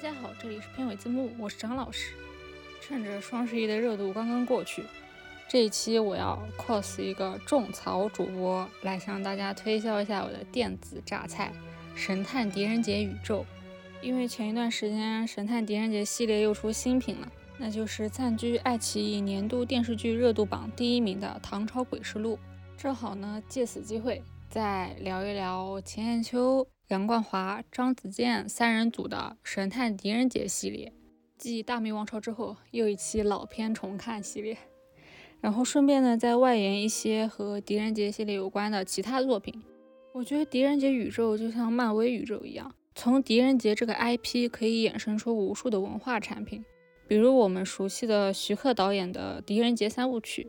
大家好，这里是片尾字幕，我是张老师。趁着双十一的热度刚刚过去，这一期我要 cos 一个种草主播，来向大家推销一下我的电子榨菜《神探狄仁杰宇宙》。因为前一段时间《神探狄仁杰》系列又出新品了，那就是暂居爱奇艺年度电视剧热度榜第一名的《唐朝诡事录》。正好呢，借此机会再聊一聊钱雁秋。杨冠华、张子健三人组的《神探狄仁杰》系列，继《大明王朝》之后又一期老片重看系列。然后顺便呢，再外延一些和狄仁杰系列有关的其他作品。我觉得狄仁杰宇宙就像漫威宇宙一样，从狄仁杰这个 IP 可以衍生出无数的文化产品，比如我们熟悉的徐克导演的《狄仁杰三部曲》。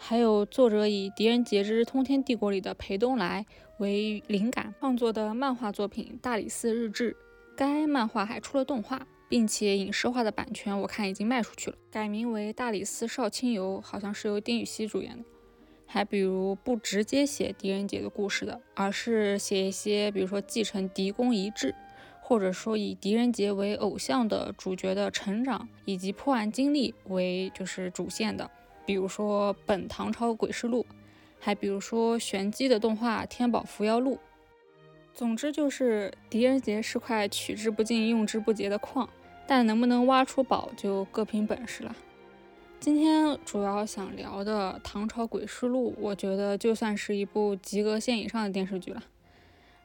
还有作者以《狄仁杰之通天帝国》里的裴东来为灵感创作的漫画作品《大理寺日志》，该漫画还出了动画，并且影视化的版权我看已经卖出去了，改名为《大理寺少卿游》，好像是由丁禹兮主演的。还比如不直接写狄仁杰的故事的，而是写一些，比如说继承狄公遗志，或者说以狄仁杰为偶像的主角的成长以及破案经历为就是主线的。比如说《本唐朝诡事录》，还比如说玄机的动画《天宝伏妖录》。总之就是狄仁杰是块取之不尽、用之不竭的矿，但能不能挖出宝就各凭本事了。今天主要想聊的《唐朝诡事录》，我觉得就算是一部及格线以上的电视剧了。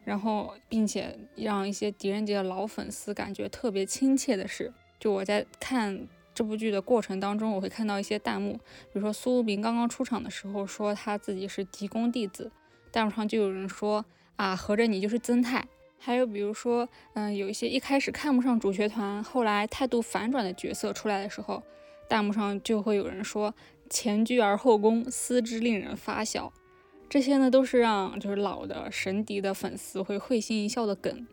然后，并且让一些狄仁杰的老粉丝感觉特别亲切的是，就我在看。这部剧的过程当中，我会看到一些弹幕，比如说苏无名刚刚出场的时候说他自己是狄公弟子，弹幕上就有人说啊，合着你就是曾泰。还有比如说，嗯，有一些一开始看不上主角团，后来态度反转的角色出来的时候，弹幕上就会有人说前居而后恭，思之令人发笑。这些呢，都是让就是老的神敌的粉丝会会心一笑的梗。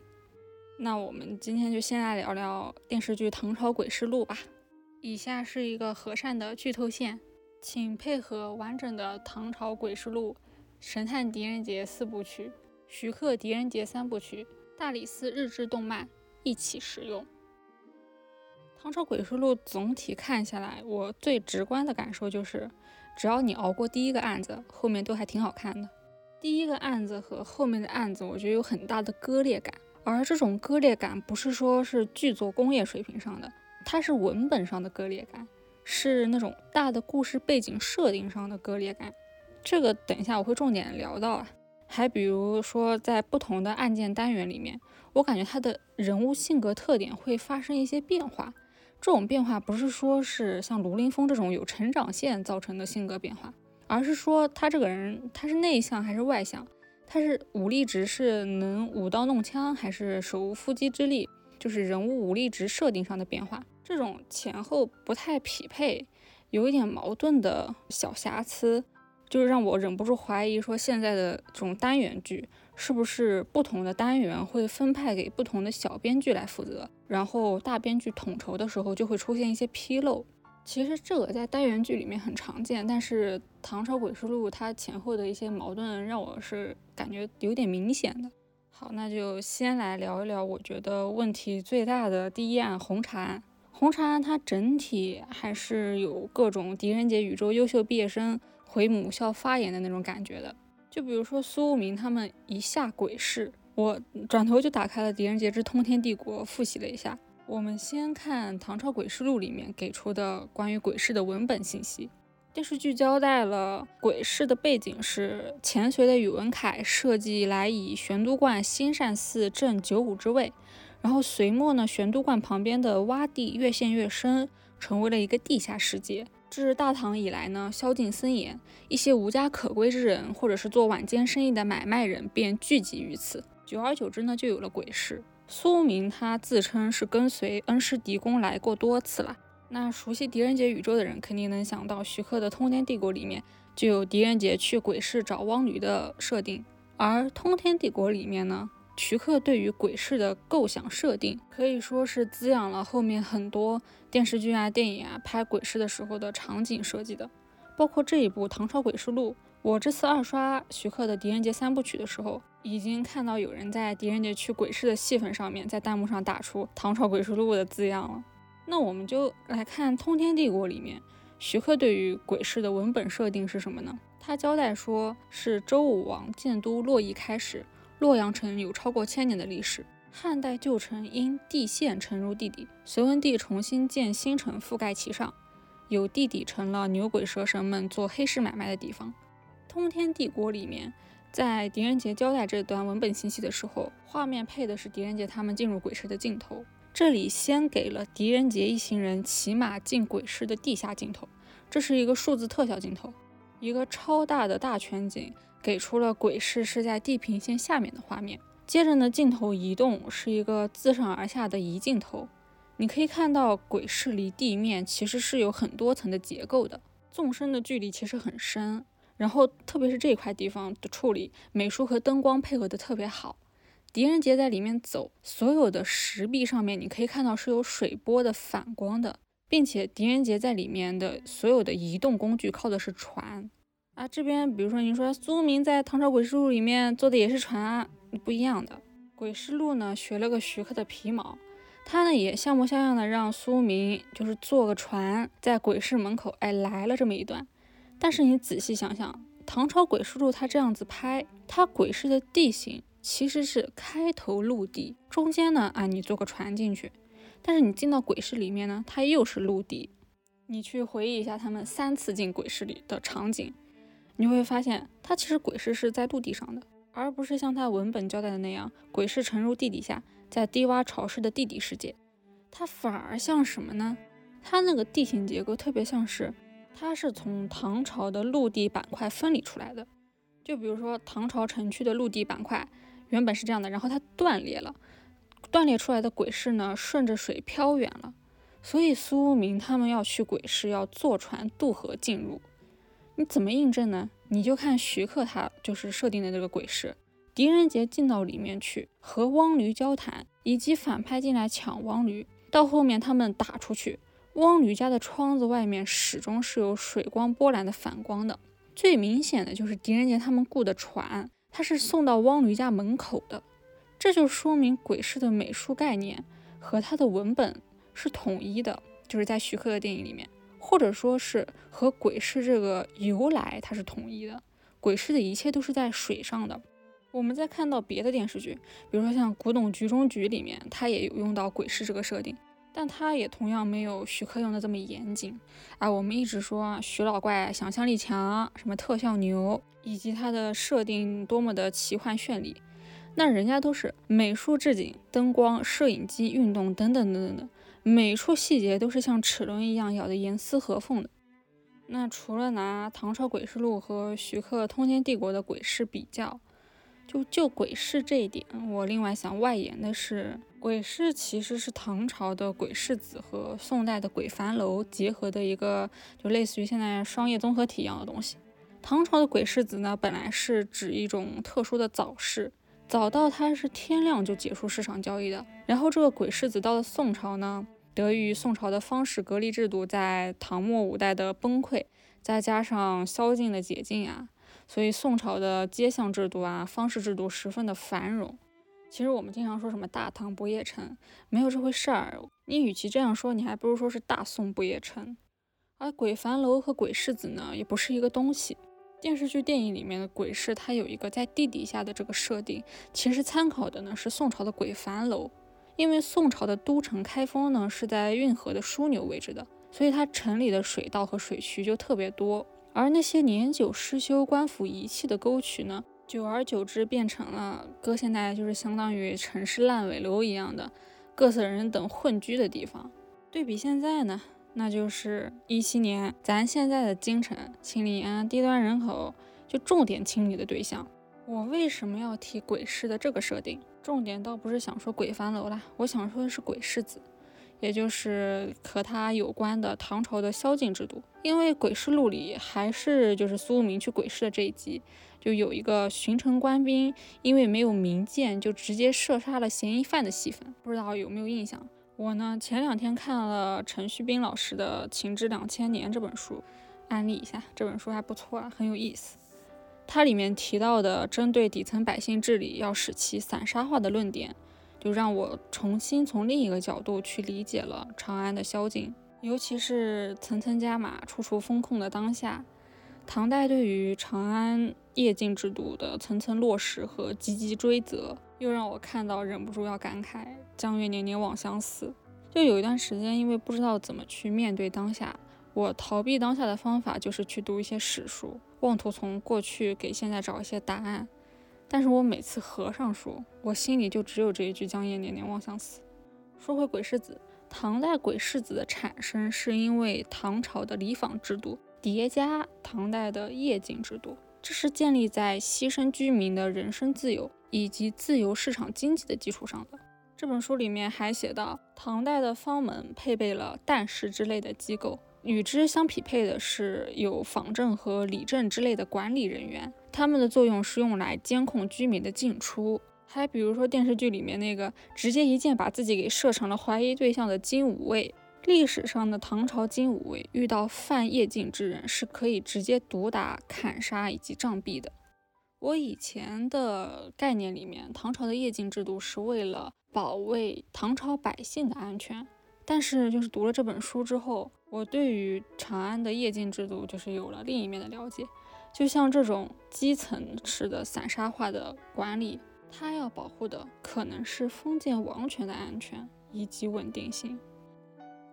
那我们今天就先来聊聊电视剧《唐朝诡事录》吧。以下是一个和善的剧透线，请配合完整的《唐朝诡事录》《神探狄仁杰四部曲》《徐克狄仁杰三部曲》《大理寺日志》动漫一起使用。《唐朝诡事录》总体看下来，我最直观的感受就是，只要你熬过第一个案子，后面都还挺好看的。第一个案子和后面的案子，我觉得有很大的割裂感，而这种割裂感不是说是剧作工业水平上的。它是文本上的割裂感，是那种大的故事背景设定上的割裂感。这个等一下我会重点聊到啊。还比如说，在不同的案件单元里面，我感觉他的人物性格特点会发生一些变化。这种变化不是说是像卢凌风这种有成长线造成的性格变化，而是说他这个人他是内向还是外向，他是武力值是能舞刀弄枪还是手无缚鸡之力。就是人物武力值设定上的变化，这种前后不太匹配，有一点矛盾的小瑕疵，就是让我忍不住怀疑说，现在的这种单元剧是不是不同的单元会分派给不同的小编剧来负责，然后大编剧统筹的时候就会出现一些纰漏。其实这个在单元剧里面很常见，但是《唐朝诡事录》它前后的一些矛盾让我是感觉有点明显的。好，那就先来聊一聊，我觉得问题最大的第一案红茶案。红茶案它整体还是有各种狄仁杰宇宙优秀毕业生回母校发言的那种感觉的。就比如说苏无名他们一下鬼市，我转头就打开了狄仁杰之通天帝国复习了一下。我们先看《唐朝诡事录》里面给出的关于鬼市的文本信息。电视剧交代了鬼市的背景是前隋的宇文恺设计来以玄都观兴善寺镇九五之位，然后隋末呢，玄都观旁边的洼地越陷越深，成为了一个地下世界。至大唐以来呢，宵禁森严，一些无家可归之人或者是做晚间生意的买卖人便聚集于此，久而久之呢，就有了鬼市。苏明他自称是跟随恩师狄公来过多次了。那熟悉狄仁杰宇宙的人肯定能想到，徐克的《通天帝国》里面就有狄仁杰去鬼市找汪驴的设定，而《通天帝国》里面呢，徐克对于鬼市的构想设定可以说是滋养了后面很多电视剧啊、电影啊拍鬼市的时候的场景设计的，包括这一部《唐朝诡事录》，我这次二刷徐克的《狄仁杰三部曲》的时候，已经看到有人在狄仁杰去鬼市的戏份上面，在弹幕上打出“唐朝鬼事录”的字样了。那我们就来看《通天帝国》里面，徐克对于鬼市的文本设定是什么呢？他交代说是周武王建都洛邑开始，洛阳城有超过千年的历史。汉代旧城因地陷沉入地底，隋文帝重新建新城覆盖其上，有地底成了牛鬼蛇神们做黑市买卖的地方。通天帝国里面，在狄仁杰交代这段文本信息的时候，画面配的是狄仁杰他们进入鬼市的镜头。这里先给了狄仁杰一行人骑马进鬼市的地下镜头，这是一个数字特效镜头，一个超大的大全景，给出了鬼市是在地平线下面的画面。接着呢，镜头移动是一个自上而下的移镜头，你可以看到鬼市离地面其实是有很多层的结构的，纵深的距离其实很深。然后，特别是这块地方的处理，美术和灯光配合的特别好。狄仁杰在里面走，所有的石壁上面你可以看到是有水波的反光的，并且狄仁杰在里面的所有的移动工具靠的是船啊。这边比如说，你说苏明在《唐朝诡事录》里面坐的也是船啊，不一样的。《诡事录》呢学了个徐克的皮毛，他呢也像模像样的让苏明就是坐个船在鬼市门口，哎来了这么一段。但是你仔细想想，《唐朝诡事录》它这样子拍，它鬼市的地形其实是开头陆地，中间呢啊你坐个船进去，但是你进到鬼市里面呢，它又是陆地。你去回忆一下他们三次进鬼市里的场景，你会发现它其实鬼市是在陆地上的，而不是像它文本交代的那样，鬼市沉入地底下，在低洼潮湿的地底世界。它反而像什么呢？它那个地形结构特别像是。它是从唐朝的陆地板块分离出来的，就比如说唐朝城区的陆地板块原本是这样的，然后它断裂了，断裂出来的鬼市呢顺着水飘远了，所以苏明他们要去鬼市要坐船渡河进入。你怎么印证呢？你就看徐克他就是设定的这个鬼市，狄仁杰进到里面去和汪驴交谈，以及反派进来抢汪驴，到后面他们打出去。汪驴家的窗子外面始终是有水光波澜的反光的，最明显的就是狄仁杰他们雇的船，它是送到汪驴家门口的，这就说明鬼市的美术概念和它的文本是统一的，就是在徐克的电影里面，或者说是和鬼市这个由来它是统一的，鬼市的一切都是在水上的。我们在看到别的电视剧，比如说像《古董局中局》里面，它也有用到鬼市这个设定。但他也同样没有徐克用的这么严谨啊！我们一直说徐老怪想象力强，什么特效牛，以及他的设定多么的奇幻绚丽，那人家都是美术置景、灯光、摄影机运动等等等等的，每处细节都是像齿轮一样咬得严丝合缝的。那除了拿《唐朝诡事录》和徐克《通天帝国》的鬼市比较，就就鬼市这一点，我另外想外延的是。鬼市其实是唐朝的鬼市子和宋代的鬼樊楼结合的一个，就类似于现在商业综合体一样的东西。唐朝的鬼市子呢，本来是指一种特殊的早市，早到它是天亮就结束市场交易的。然后这个鬼市子到了宋朝呢，得益于宋朝的方式隔离制度在唐末五代的崩溃，再加上宵禁的解禁啊，所以宋朝的街巷制度啊、方式制度十分的繁荣。其实我们经常说什么大唐不夜城，没有这回事儿。你与其这样说，你还不如说是大宋不夜城。而鬼樊楼和鬼市子呢，也不是一个东西。电视剧、电影里面的鬼市，它有一个在地底下的这个设定，其实参考的呢是宋朝的鬼樊楼。因为宋朝的都城开封呢是在运河的枢纽位置的，所以它城里的水道和水渠就特别多。而那些年久失修、官府遗弃的沟渠呢？久而久之，变成了搁现在就是相当于城市烂尾楼一样的各色人等混居的地方。对比现在呢，那就是一七年，咱现在的京城清理啊低端人口就重点清理的对象。我为什么要提鬼市的这个设定？重点倒不是想说鬼樊楼啦，我想说的是鬼市子，也就是和他有关的唐朝的宵禁制度。因为鬼市录里还是就是苏无名去鬼市的这一集。就有一个巡城官兵，因为没有明鉴，就直接射杀了嫌疑犯的戏份，不知道有没有印象？我呢前两天看了陈旭斌老师的《情之两千年》这本书，安利一下，这本书还不错啊，很有意思。它里面提到的针对底层百姓治理要使其散沙化的论点，就让我重新从另一个角度去理解了长安的宵禁，尤其是层层加码、处处风控的当下，唐代对于长安夜禁制度的层层落实和积极追责，又让我看到忍不住要感慨“江月年年望相似”。就有一段时间，因为不知道怎么去面对当下，我逃避当下的方法就是去读一些史书。妄图从过去给现在找一些答案，但是我每次合上书，我心里就只有这一句“江夜年年望相似”。说回鬼世子，唐代鬼世子的产生是因为唐朝的礼坊制度叠加唐代的夜禁制度，这是建立在牺牲居民的人身自由以及自由市场经济的基础上的。这本书里面还写到，唐代的方门配备了旦食之类的机构。与之相匹配的是有坊镇和里镇之类的管理人员，他们的作用是用来监控居民的进出。还比如说电视剧里面那个直接一箭把自己给射成了怀疑对象的金吾卫，历史上的唐朝金吾卫遇到犯夜禁之人是可以直接毒打、砍杀以及杖毙的。我以前的概念里面，唐朝的夜禁制度是为了保卫唐朝百姓的安全。但是，就是读了这本书之后，我对于长安的夜禁制度就是有了另一面的了解。就像这种基层式的散沙化的管理，它要保护的可能是封建王权的安全以及稳定性。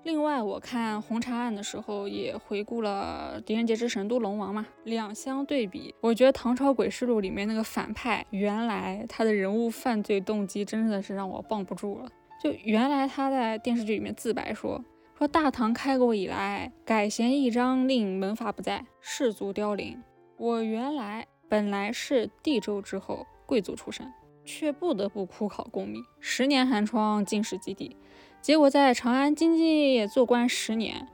另外，我看红茶案的时候也回顾了《狄仁杰之神都龙王》嘛，两相对比，我觉得《唐朝诡事录》里面那个反派，原来他的人物犯罪动机真的是让我绷不住了。就原来他在电视剧里面自白说说大唐开国以来改弦易张令门阀不在士族凋零，我原来本来是帝州之后贵族出身，却不得不苦考功名，十年寒窗进士及第，结果在长安经济业业做官十年，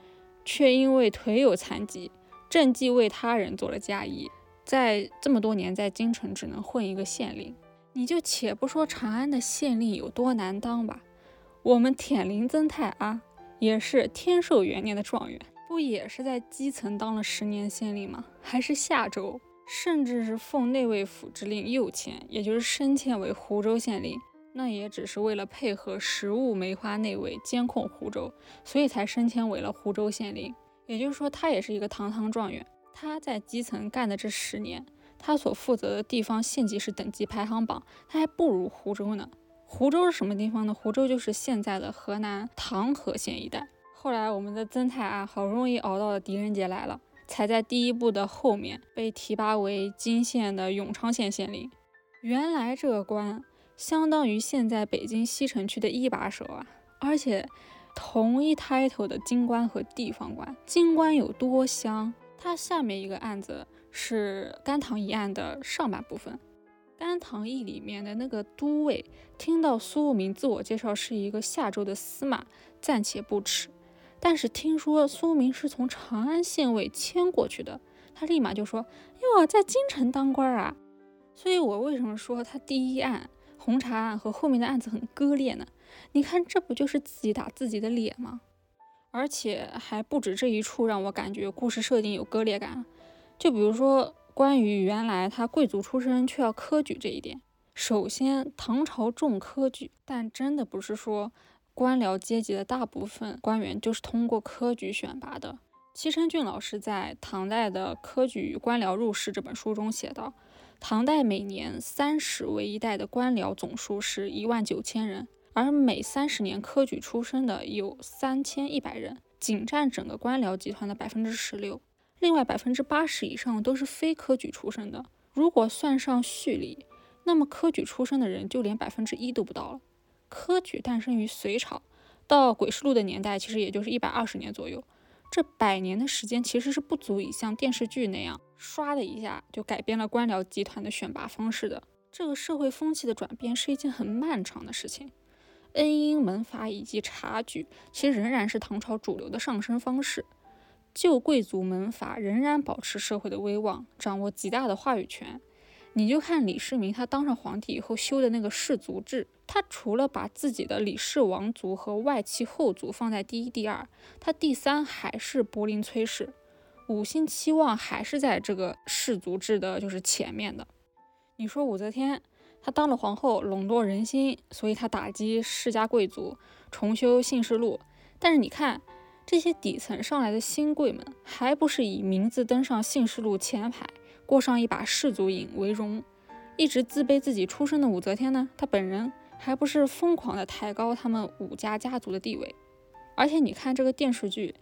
却因为腿有残疾，政绩为他人做了嫁衣，在这么多年在京城只能混一个县令。你就且不说长安的县令有多难当吧。我们舔林曾泰啊，也是天寿元年的状元，不也是在基层当了十年县令吗？还是下州，甚至是奉内卫府之令右迁，也就是升迁为湖州县令，那也只是为了配合实务梅花内卫监控湖州，所以才升迁为了湖州县令。也就是说，他也是一个堂堂状元。他在基层干的这十年，他所负责的地方县级市等级排行榜，他还不如湖州呢。湖州是什么地方呢？湖州就是现在的河南唐河县一带。后来我们的曾泰啊，好不容易熬到了狄仁杰来了，才在第一部的后面被提拔为金县的永昌县县令。原来这个官相当于现在北京西城区的一把手啊！而且同一 title 的京官和地方官，京官有多香？他下面一个案子是甘棠一案的上半部分。《甘棠义》里面的那个都尉听到苏无名自我介绍是一个下州的司马，暂且不耻。但是听说苏明是从长安县尉迁过去的，他立马就说：“哟，在京城当官啊！”所以，我为什么说他第一案红茶案和后面的案子很割裂呢？你看，这不就是自己打自己的脸吗？而且还不止这一处让我感觉故事设定有割裂感，就比如说。关于原来他贵族出身却要科举这一点，首先唐朝重科举，但真的不是说官僚阶级的大部分官员就是通过科举选拔的。齐成俊老师在《唐代的科举与官僚入仕》这本书中写道，唐代每年三十为一代的官僚总数是一万九千人，而每三十年科举出身的有三千一百人，仅占整个官僚集团的百分之十六。另外百分之八十以上都是非科举出身的，如果算上序里，那么科举出身的人就连百分之一都不到了。科举诞生于隋朝，到鬼世录的年代，其实也就是一百二十年左右。这百年的时间其实是不足以像电视剧那样唰的一下就改变了官僚集团的选拔方式的。这个社会风气的转变是一件很漫长的事情。恩荫门阀以及察举，其实仍然是唐朝主流的上升方式。旧贵族门阀仍然保持社会的威望，掌握极大的话语权。你就看李世民他当上皇帝以后修的那个氏族制，他除了把自己的李氏王族和外戚后族放在第一、第二，他第三还是柏林崔氏。五星期望还是在这个氏族制的就是前面的。你说武则天，她当了皇后，笼络人心，所以她打击世家贵族，重修姓氏录。但是你看这些底层上来的新贵们，还不是以名字登上姓氏录前排，过上一把氏族瘾为荣？一直自卑自己出身的武则天呢，她本人还不是疯狂的抬高他们武家家族的地位？而且你看这个电视剧。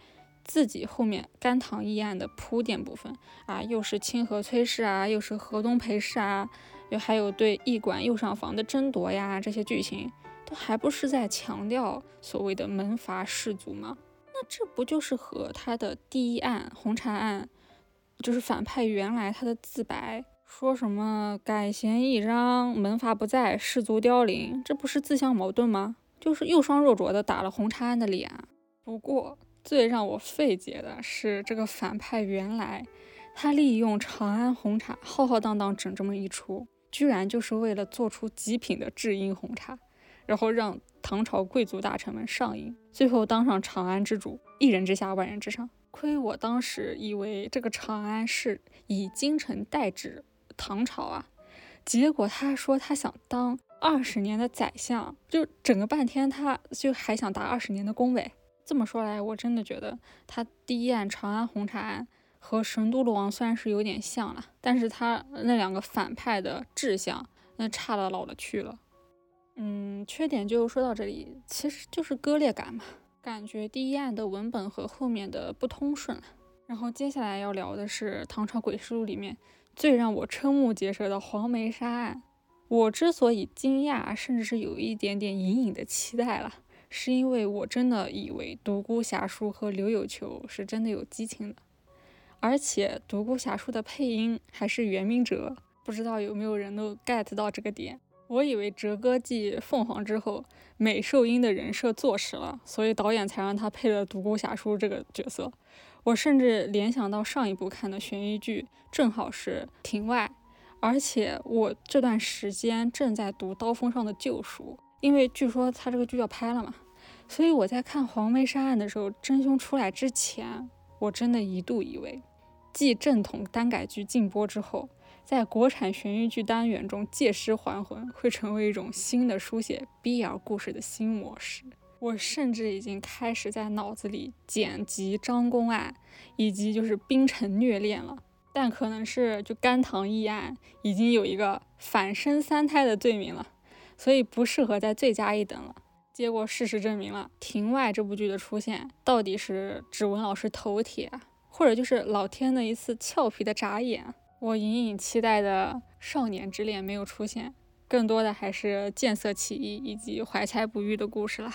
自己后面甘棠义案的铺垫部分啊，又是清河崔氏啊，又是河东裴氏啊，又还有对驿馆右上房的争夺呀，这些剧情都还不是在强调所谓的门阀士族吗？那这不就是和他的第一案红茶案，就是反派原来他的自白说什么改弦易张，门阀不在，士族凋零，这不是自相矛盾吗？就是又双若浊的打了红茶安的脸。不过。最让我费解的是，这个反派原来他利用长安红茶浩浩荡荡整这么一出，居然就是为了做出极品的制音红茶，然后让唐朝贵族大臣们上瘾，最后当上长安之主，一人之下万人之上。亏我当时以为这个长安是以京城代指唐朝啊，结果他说他想当二十年的宰相，就整个半天他就还想打二十年的工位。这么说来，我真的觉得他第一案长安红茶案和神都罗王虽然是有点像了，但是他那两个反派的志向那差的老了去了。嗯，缺点就说到这里，其实就是割裂感嘛，感觉第一案的文本和后面的不通顺。然后接下来要聊的是《唐朝诡事录》里面最让我瞠目结舌的黄梅沙案。我之所以惊讶，甚至是有一点点隐隐的期待了。是因为我真的以为独孤侠书和刘有求是真的有激情的，而且独孤侠书的配音还是袁明哲，不知道有没有人都 get 到这个点？我以为哲哥继凤凰之后，美寿音的人设坐实了，所以导演才让他配了独孤侠书这个角色。我甚至联想到上一部看的悬疑剧，正好是庭外，而且我这段时间正在读《刀锋上的救赎》。因为据说他这个剧要拍了嘛，所以我在看黄梅沙案的时候，真凶出来之前，我真的一度以为，继正统单改剧禁播之后，在国产悬疑剧单元中借尸还魂会成为一种新的书写 BL 故事的新模式。我甚至已经开始在脑子里剪辑张公案以及就是冰城虐恋了，但可能是就甘棠义案已经有一个反生三胎的罪名了。所以不适合再罪加一等了。结果事实证明了，《庭外》这部剧的出现到底是指纹老师头铁，或者就是老天的一次俏皮的眨眼。我隐隐期待的少年之恋没有出现，更多的还是见色起意以及怀才不遇的故事啦。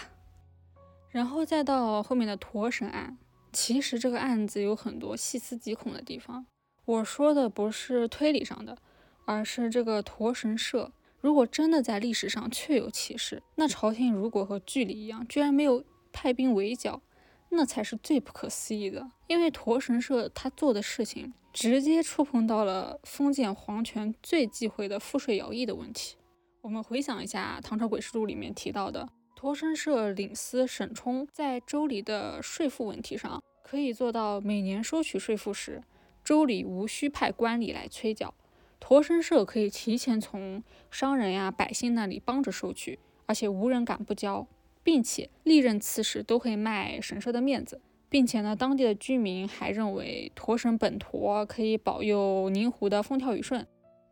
然后再到后面的驼神案，其实这个案子有很多细思极恐的地方。我说的不是推理上的，而是这个驼神社。如果真的在历史上确有其事，那朝廷如果和剧里一样，居然没有派兵围剿，那才是最不可思议的。因为驼神社他做的事情，直接触碰到了封建皇权最忌讳的赋税徭役的问题。我们回想一下《唐朝诡事录》里面提到的，驼神社领司沈冲在州里的税赋问题上，可以做到每年收取税赋时，州里无需派官吏来催缴。驼神社可以提前从商人呀、百姓那里帮着收取，而且无人敢不交，并且历任刺史都会卖神社的面子，并且呢，当地的居民还认为驼神本驼可以保佑宁湖的风调雨顺。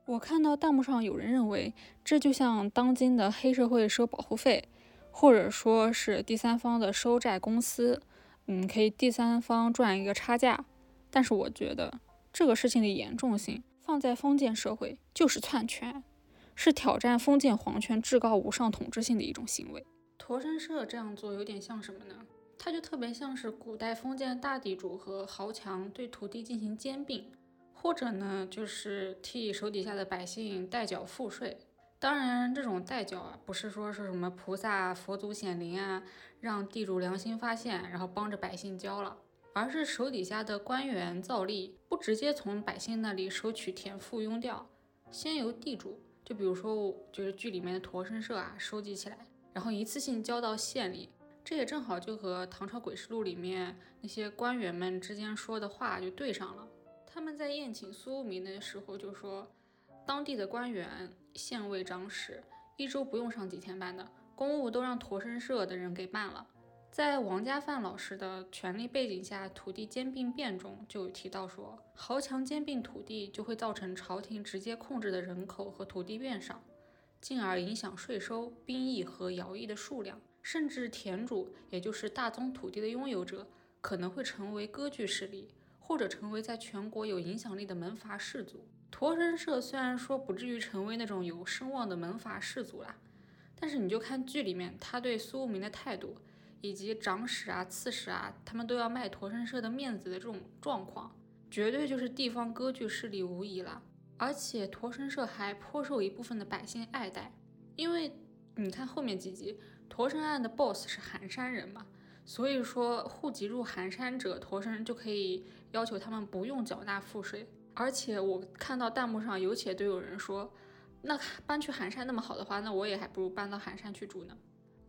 我看到弹幕上有人认为，这就像当今的黑社会收保护费，或者说是第三方的收债公司，嗯，可以第三方赚一个差价。但是我觉得这个事情的严重性。放在封建社会就是篡权，是挑战封建皇权至高无上统治性的一种行为。驼神社这样做有点像什么呢？它就特别像是古代封建大地主和豪强对土地进行兼并，或者呢就是替手底下的百姓代缴赋税。当然，这种代缴啊，不是说是什么菩萨佛祖显灵啊，让地主良心发现，然后帮着百姓交了。而是手底下的官员造吏不直接从百姓那里收取田赋庸调，先由地主，就比如说就是剧里面的驼身社啊收集起来，然后一次性交到县里，这也正好就和唐朝诡事录里面那些官员们之间说的话就对上了。他们在宴请苏无名的时候就说，当地的官员、县尉、长史一周不用上几天班的公务都让驼身社的人给办了。在王家范老师的权力背景下，土地兼并变中就有提到说，豪强兼并土地就会造成朝廷直接控制的人口和土地变少，进而影响税收、兵役和徭役的数量，甚至田主，也就是大宗土地的拥有者，可能会成为割据势力，或者成为在全国有影响力的门阀士族。驼神社虽然说不至于成为那种有声望的门阀士族啦，但是你就看剧里面他对苏无名的态度。以及长史啊、刺史啊，他们都要卖驼神社的面子的这种状况，绝对就是地方割据势力无疑了。而且驼神社还颇受一部分的百姓爱戴，因为你看后面几集，驼神案的 boss 是寒山人嘛，所以说户籍入寒山者，驼神就可以要求他们不用缴纳赋税。而且我看到弹幕上有且都有人说，那搬去寒山那么好的话，那我也还不如搬到寒山去住呢。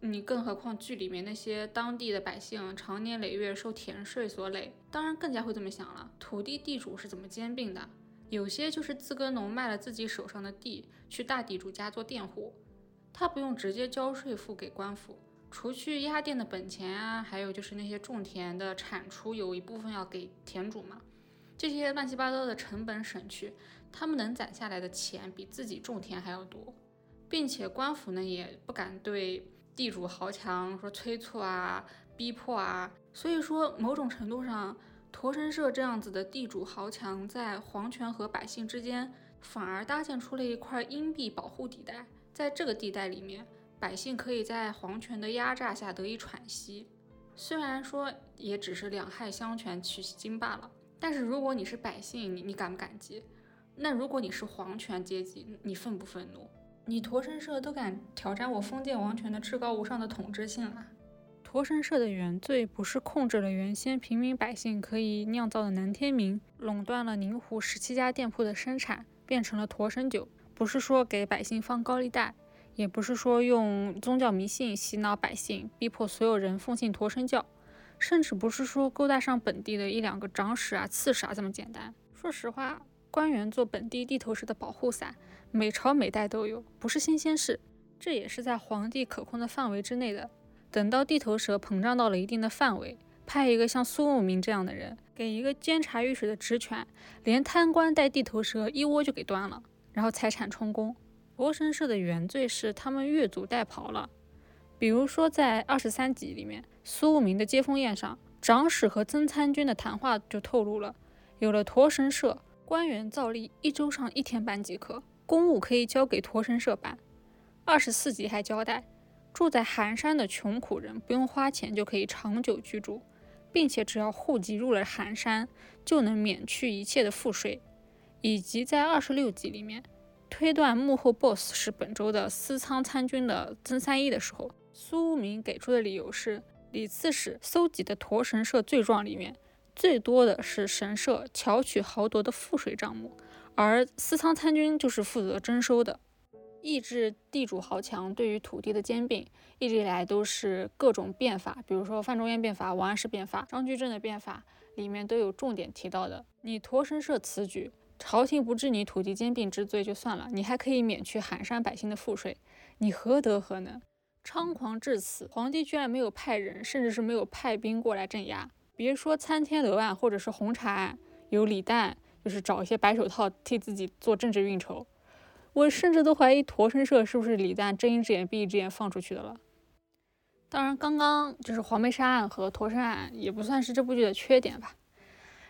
你更何况剧里面那些当地的百姓常年累月受田税所累，当然更加会这么想了。土地地主是怎么兼并的？有些就是自耕农卖了自己手上的地，去大地主家做佃户，他不用直接交税付给官府，除去押店的本钱啊，还有就是那些种田的产出有一部分要给田主嘛，这些乱七八糟的成本省去，他们能攒下来的钱比自己种田还要多，并且官府呢也不敢对。地主豪强说催促啊、逼迫啊，所以说某种程度上，驼神社这样子的地主豪强在皇权和百姓之间，反而搭建出了一块阴蔽保护地带。在这个地带里面，百姓可以在皇权的压榨下得以喘息。虽然说也只是两害相权取其轻罢了，但是如果你是百姓，你你感不感激？那如果你是皇权阶级，你愤不愤怒？你驼神社都敢挑战我封建王权的至高无上的统治性了？驼神社的原罪不是控制了原先平民百姓可以酿造的南天明，垄断了宁湖十七家店铺的生产，变成了驼神酒；不是说给百姓放高利贷，也不是说用宗教迷信洗脑百姓，逼迫所有人奉信驼神教，甚至不是说勾搭上本地的一两个长史啊、刺史啊这么简单。说实话。官员做本地地头蛇的保护伞，每朝每代都有，不是新鲜事。这也是在皇帝可控的范围之内的。等到地头蛇膨胀到了一定的范围，派一个像苏武明这样的人，给一个监察御史的职权，连贪官带地头蛇一窝就给端了，然后财产充公。罗神社的原罪是他们越俎代庖了。比如说在二十三集里面，苏武明的接风宴上，长史和曾参军的谈话就透露了，有了驼神社。官员照例一周上一天班即可，公务可以交给驼神社办。二十四集还交代，住在寒山的穷苦人不用花钱就可以长久居住，并且只要户籍入了寒山，就能免去一切的赋税。以及在二十六集里面推断幕后 boss 是本州的司仓参军的曾三一的时候，苏无名给出的理由是李刺史搜集的驼神社罪状里面。最多的是神社巧取豪夺的赋税账目，而司仓参军就是负责征收的，抑制地主豪强对于土地的兼并，一直以来都是各种变法，比如说范仲淹变法、王安石变法、张居正的变法里面都有重点提到的。你驼神社此举，朝廷不治你土地兼并之罪就算了，你还可以免去寒山百姓的赋税，你何德何能？猖狂至此，皇帝居然没有派人，甚至是没有派兵过来镇压。别说参天楼案或者是红茶案，有李诞就是找一些白手套替自己做政治运筹，我甚至都怀疑驼神社是不是李诞睁一只眼闭一只眼放出去的了。当然，刚刚就是黄梅沙案和驼神案也不算是这部剧的缺点吧。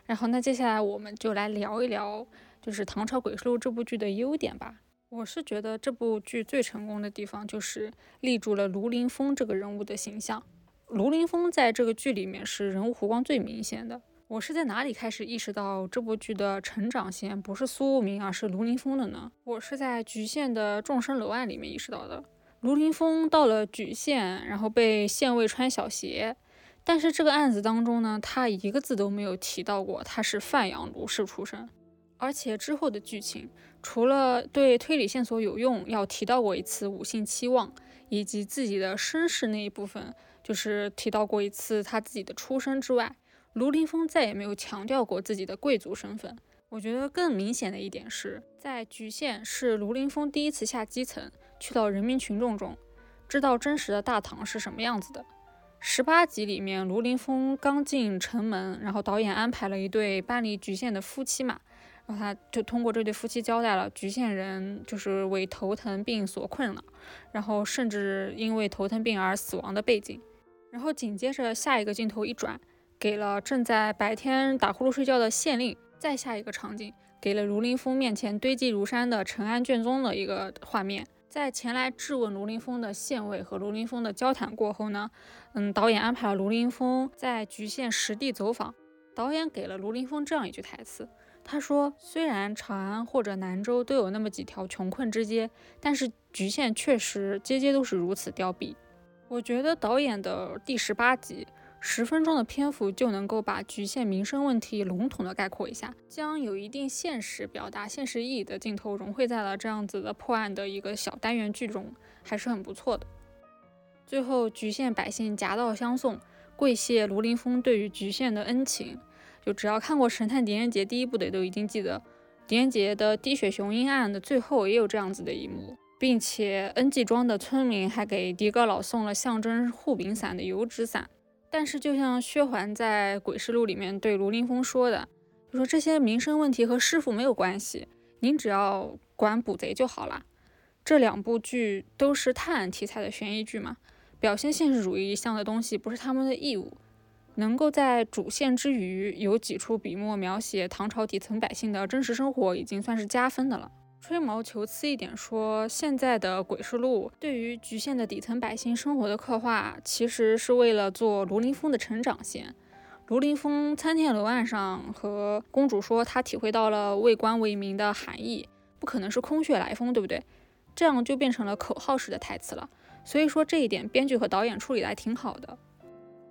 然后，那接下来我们就来聊一聊，就是《唐朝诡事录》这部剧的优点吧。我是觉得这部剧最成功的地方就是立住了卢凌风这个人物的形象。卢凌风在这个剧里面是人物弧光最明显的。我是在哪里开始意识到这部剧的成长线不是苏无名，而是卢凌风的呢？我是在莒县的众生楼案里面意识到的。卢凌风到了莒县，然后被县尉穿小鞋，但是这个案子当中呢，他一个字都没有提到过他是范阳卢氏出身。而且之后的剧情，除了对推理线索有用，要提到过一次五姓期望，以及自己的身世那一部分。就是提到过一次他自己的出身之外，卢凌风再也没有强调过自己的贵族身份。我觉得更明显的一点是在局限是卢凌风第一次下基层，去到人民群众中，知道真实的大唐是什么样子的。十八集里面，卢凌风刚进城门，然后导演安排了一对搬离局限的夫妻嘛。然后他就通过这对夫妻交代了局限人就是为头疼病所困扰，然后甚至因为头疼病而死亡的背景。然后紧接着下一个镜头一转，给了正在白天打呼噜睡觉的县令。再下一个场景，给了卢凌风面前堆积如山的陈安卷宗的一个画面。在前来质问卢凌风的县尉和卢凌风的交谈过后呢，嗯，导演安排了卢凌风在局县实地走访。导演给了卢凌风这样一句台词。他说：“虽然长安或者南州都有那么几条穷困之街，但是局县确实街街都是如此凋敝。”我觉得导演的第十八集十分钟的篇幅就能够把局限民生问题笼统的概括一下，将有一定现实表达现实意义的镜头融汇在了这样子的破案的一个小单元剧中，还是很不错的。最后，局县百姓夹道相送，跪谢卢凌风对于局县的恩情。就只要看过《神探狄仁杰》第一部的，都已经记得狄仁杰的滴血雄鹰案的最后也有这样子的一幕，并且恩济庄的村民还给狄哥老送了象征护柄伞的油纸伞。但是，就像薛环在《鬼市录》里面对卢凌风说的，就说这些民生问题和师傅没有关系，您只要管捕贼就好了。这两部剧都是探案题材的悬疑剧嘛，表现现实主义一向的东西不是他们的义务。能够在主线之余有几处笔墨描写唐朝底层百姓的真实生活，已经算是加分的了。吹毛求疵一点说，现在的《鬼市录》对于局限的底层百姓生活的刻画，其实是为了做卢凌风的成长线。卢凌风参天楼案上和公主说他体会到了为官为民的含义，不可能是空穴来风，对不对？这样就变成了口号式的台词了。所以说这一点，编剧和导演处理的还挺好的。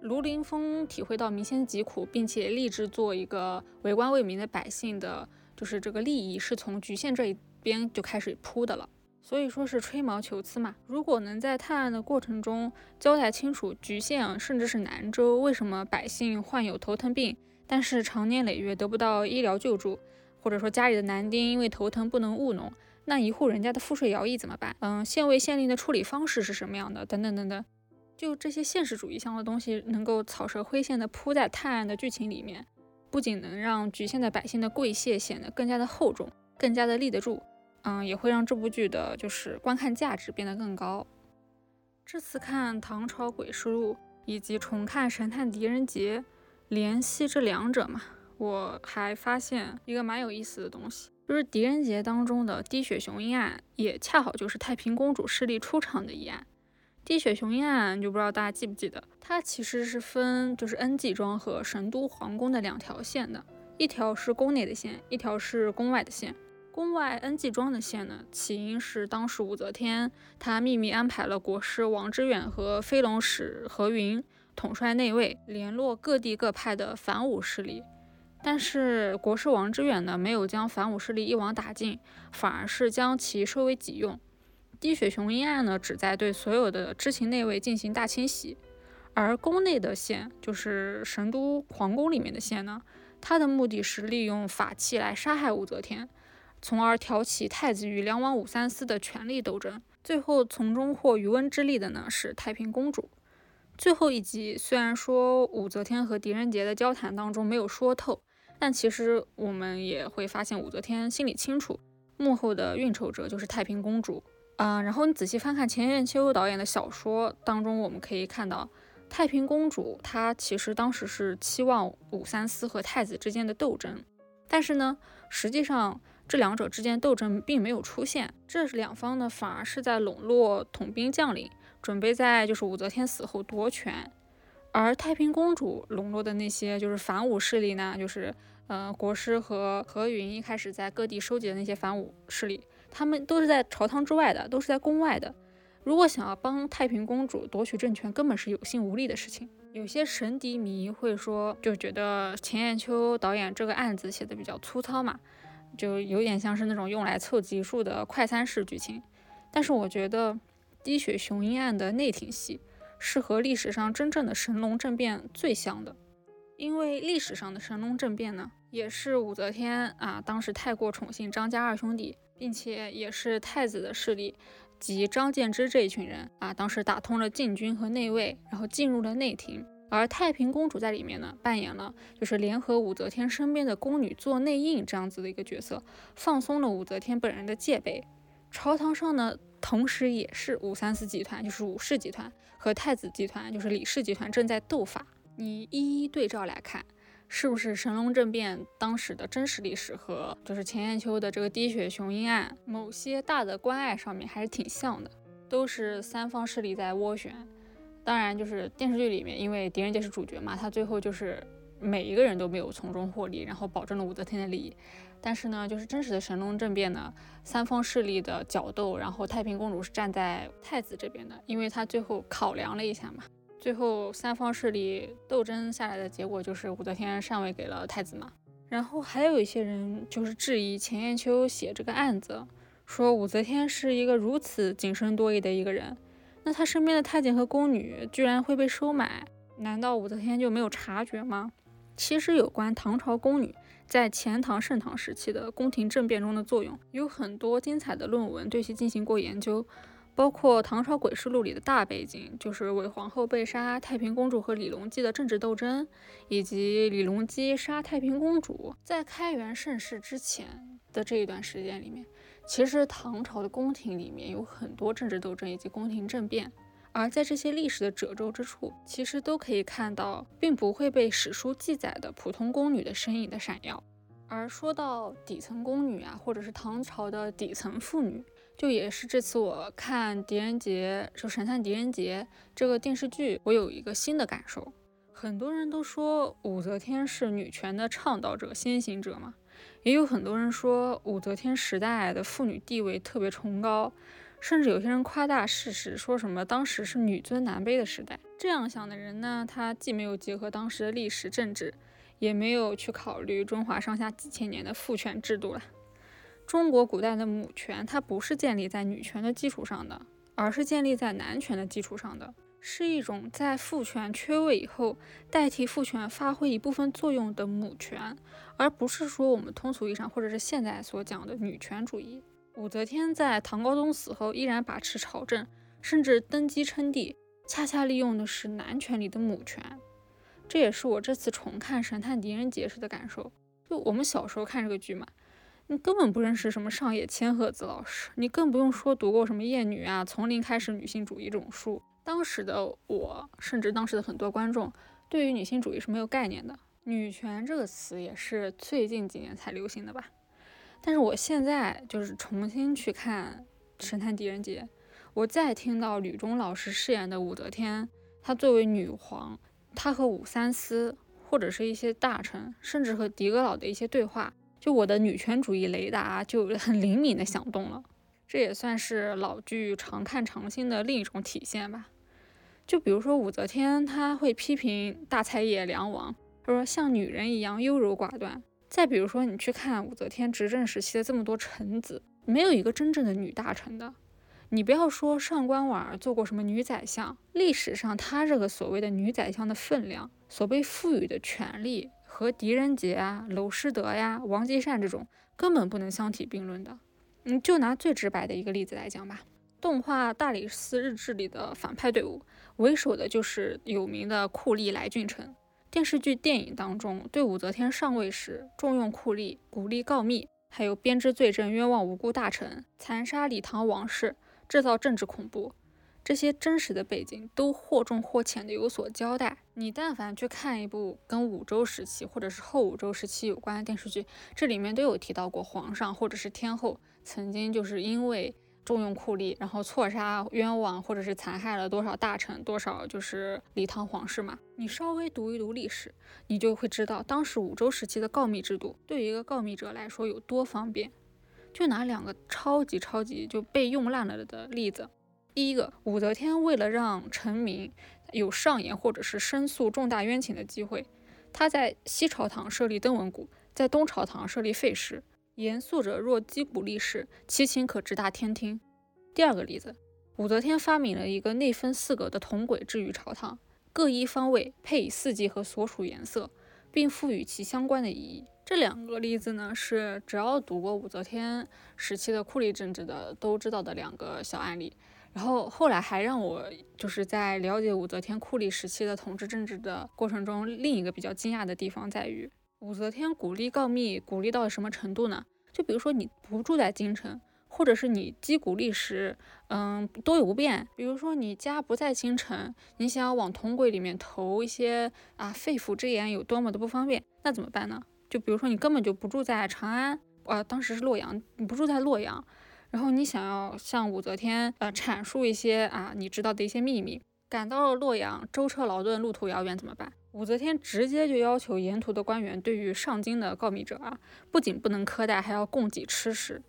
卢凌风体会到民间疾苦，并且立志做一个为官为民的百姓的，就是这个利益是从局限这一边就开始铺的了。所以说是吹毛求疵嘛。如果能在探案的过程中交代清楚局限甚至是南州为什么百姓患有头疼病，但是长年累月得不到医疗救助，或者说家里的男丁因为头疼不能务农，那一户人家的赋税徭役怎么办？嗯，县尉县令的处理方式是什么样的？等等等等。就这些现实主义向的东西，能够草蛇灰线的铺在探案的剧情里面，不仅能让局限在百姓的跪谢显得更加的厚重，更加的立得住，嗯，也会让这部剧的就是观看价值变得更高。这次看《唐朝诡事录》以及重看《神探狄仁杰》，联系这两者嘛，我还发现一个蛮有意思的东西，就是狄仁杰当中的滴血雄鹰案，也恰好就是太平公主势力出场的一案。滴血雄鹰案就不知道大家记不记得，它其实是分就是恩济庄和神都皇宫的两条线的，一条是宫内的线，一条是宫外的线。宫外恩济庄的线呢，起因是当时武则天她秘密安排了国师王之远和飞龙使何云统帅内卫，联络各地各派的反武势力，但是国师王之远呢，没有将反武势力一网打尽，反而是将其收为己用。滴血雄鹰案呢，旨在对所有的知情内卫进行大清洗，而宫内的线，就是神都皇宫里面的线呢，它的目的是利用法器来杀害武则天，从而挑起太子与梁王武三思的权力斗争，最后从中获渔翁之利的呢是太平公主。最后一集虽然说武则天和狄仁杰的交谈当中没有说透，但其实我们也会发现武则天心里清楚，幕后的运筹者就是太平公主。嗯，然后你仔细翻看钱雁秋导演的小说当中，我们可以看到太平公主她其实当时是期望武三思和太子之间的斗争，但是呢，实际上这两者之间斗争并没有出现，这两方呢反而是在笼络统兵将领，准备在就是武则天死后夺权，而太平公主笼络的那些就是反武势力呢，就是呃国师和何云一开始在各地收集的那些反武势力。他们都是在朝堂之外的，都是在宫外的。如果想要帮太平公主夺取政权，根本是有心无力的事情。有些神敌迷会说，就觉得钱雁秋导演这个案子写的比较粗糙嘛，就有点像是那种用来凑集数的快餐式剧情。但是我觉得滴血雄鹰案的内廷戏是和历史上真正的神龙政变最像的。因为历史上的神龙政变呢，也是武则天啊当时太过宠幸张家二兄弟，并且也是太子的势力及张建之这一群人啊，当时打通了禁军和内卫，然后进入了内廷。而太平公主在里面呢，扮演了就是联合武则天身边的宫女做内应这样子的一个角色，放松了武则天本人的戒备。朝堂上呢，同时也是武三思集团，就是武氏集团和太子集团，就是李氏集团正在斗法。你一一对照来看，是不是神龙政变当时的真实历史和就是钱雁秋的这个滴血雄鹰案某些大的关爱上面还是挺像的，都是三方势力在斡旋。当然，就是电视剧里面，因为狄仁杰是主角嘛，他最后就是每一个人都没有从中获利，然后保证了武则天的利益。但是呢，就是真实的神龙政变呢，三方势力的角斗，然后太平公主是站在太子这边的，因为他最后考量了一下嘛，最后三方势力斗争下来的结果就是武则天上位给了太子嘛。然后还有一些人就是质疑钱雁秋写这个案子，说武则天是一个如此谨慎多疑的一个人。那他身边的太监和宫女居然会被收买，难道武则天就没有察觉吗？其实有关唐朝宫女在前唐、盛唐时期的宫廷政变中的作用，有很多精彩的论文对其进行过研究，包括《唐朝诡事录》里的大背景，就是韦皇后被杀、太平公主和李隆基的政治斗争，以及李隆基杀太平公主。在开元盛世之前的这一段时间里面。其实唐朝的宫廷里面有很多政治斗争以及宫廷政变，而在这些历史的褶皱之处，其实都可以看到并不会被史书记载的普通宫女的身影的闪耀。而说到底层宫女啊，或者是唐朝的底层妇女，就也是这次我看狄仁杰就《神探狄仁杰》这个电视剧，我有一个新的感受。很多人都说武则天是女权的倡导者、先行者嘛。也有很多人说武则天时代的妇女地位特别崇高，甚至有些人夸大事实，说什么当时是女尊男卑的时代。这样想的人呢，他既没有结合当时的历史政治，也没有去考虑中华上下几千年的父权制度了。中国古代的母权，它不是建立在女权的基础上的，而是建立在男权的基础上的。是一种在父权缺位以后，代替父权发挥一部分作用的母权，而不是说我们通俗意义上或者是现在所讲的女权主义。武则天在唐高宗死后依然把持朝政，甚至登基称帝，恰恰利用的是男权里的母权。这也是我这次重看《神探狄仁杰》时的感受。就我们小时候看这个剧嘛，你根本不认识什么上野千鹤子老师，你更不用说读过什么《艳女》啊，《从零开始女性主义》这种书。当时的我，甚至当时的很多观众，对于女性主义是没有概念的。女权这个词也是最近几年才流行的吧？但是我现在就是重新去看《神探狄仁杰》，我再听到吕中老师饰演的武则天，她作为女皇，她和武三思或者是一些大臣，甚至和狄阁老的一些对话，就我的女权主义雷达就很灵敏的响动了。这也算是老剧常看常新的另一种体现吧。就比如说武则天，她会批评大菜叶梁王，她说像女人一样优柔寡断。再比如说，你去看武则天执政时期的这么多臣子，没有一个真正的女大臣的。你不要说上官婉儿做过什么女宰相，历史上她这个所谓的女宰相的分量，所被赋予的权利，和狄仁杰啊、娄师德呀、王继善这种根本不能相提并论的。你就拿最直白的一个例子来讲吧。动画《大理寺日志》里的反派队伍，为首的就是有名的酷吏来俊臣。电视剧、电影当中，对武则天上位时重用酷吏，鼓励告密，还有编织罪证，冤枉无辜大臣，残杀李唐王室，制造政治恐怖，这些真实的背景都或重或浅的有所交代。你但凡去看一部跟武周时期或者是后武周时期有关的电视剧，这里面都有提到过皇上或者是天后曾经就是因为。重用酷吏，然后错杀、冤枉或者是残害了多少大臣，多少就是李唐皇室嘛？你稍微读一读历史，你就会知道当时武周时期的告密制度对于一个告密者来说有多方便。就拿两个超级超级就被用烂了的例子，第一个，武则天为了让臣民有上言或者是申诉重大冤情的机会，她在西朝堂设立登闻鼓，在东朝堂设立废室。严肃者若击鼓立誓，其情可直达天听。第二个例子，武则天发明了一个内分四格的铜轨置于朝堂，各一方位，配以四季和所属颜色，并赋予其相关的意义。这两个例子呢，是只要读过武则天时期的酷吏政治的都知道的两个小案例。然后后来还让我就是在了解武则天酷吏时期的统治政治的过程中，另一个比较惊讶的地方在于，武则天鼓励告密，鼓励到什么程度呢？就比如说你不住在京城。或者是你击鼓立时，嗯，多有不便。比如说你家不在京城，你想要往铜轨里面投一些啊肺腑之言，有多么的不方便，那怎么办呢？就比如说你根本就不住在长安，啊，当时是洛阳，你不住在洛阳，然后你想要向武则天呃阐述一些啊你知道的一些秘密，赶到了洛阳，舟车劳顿，路途遥远，怎么办？武则天直接就要求沿途的官员对于上京的告密者啊，不仅不能苛待，还要供给吃食。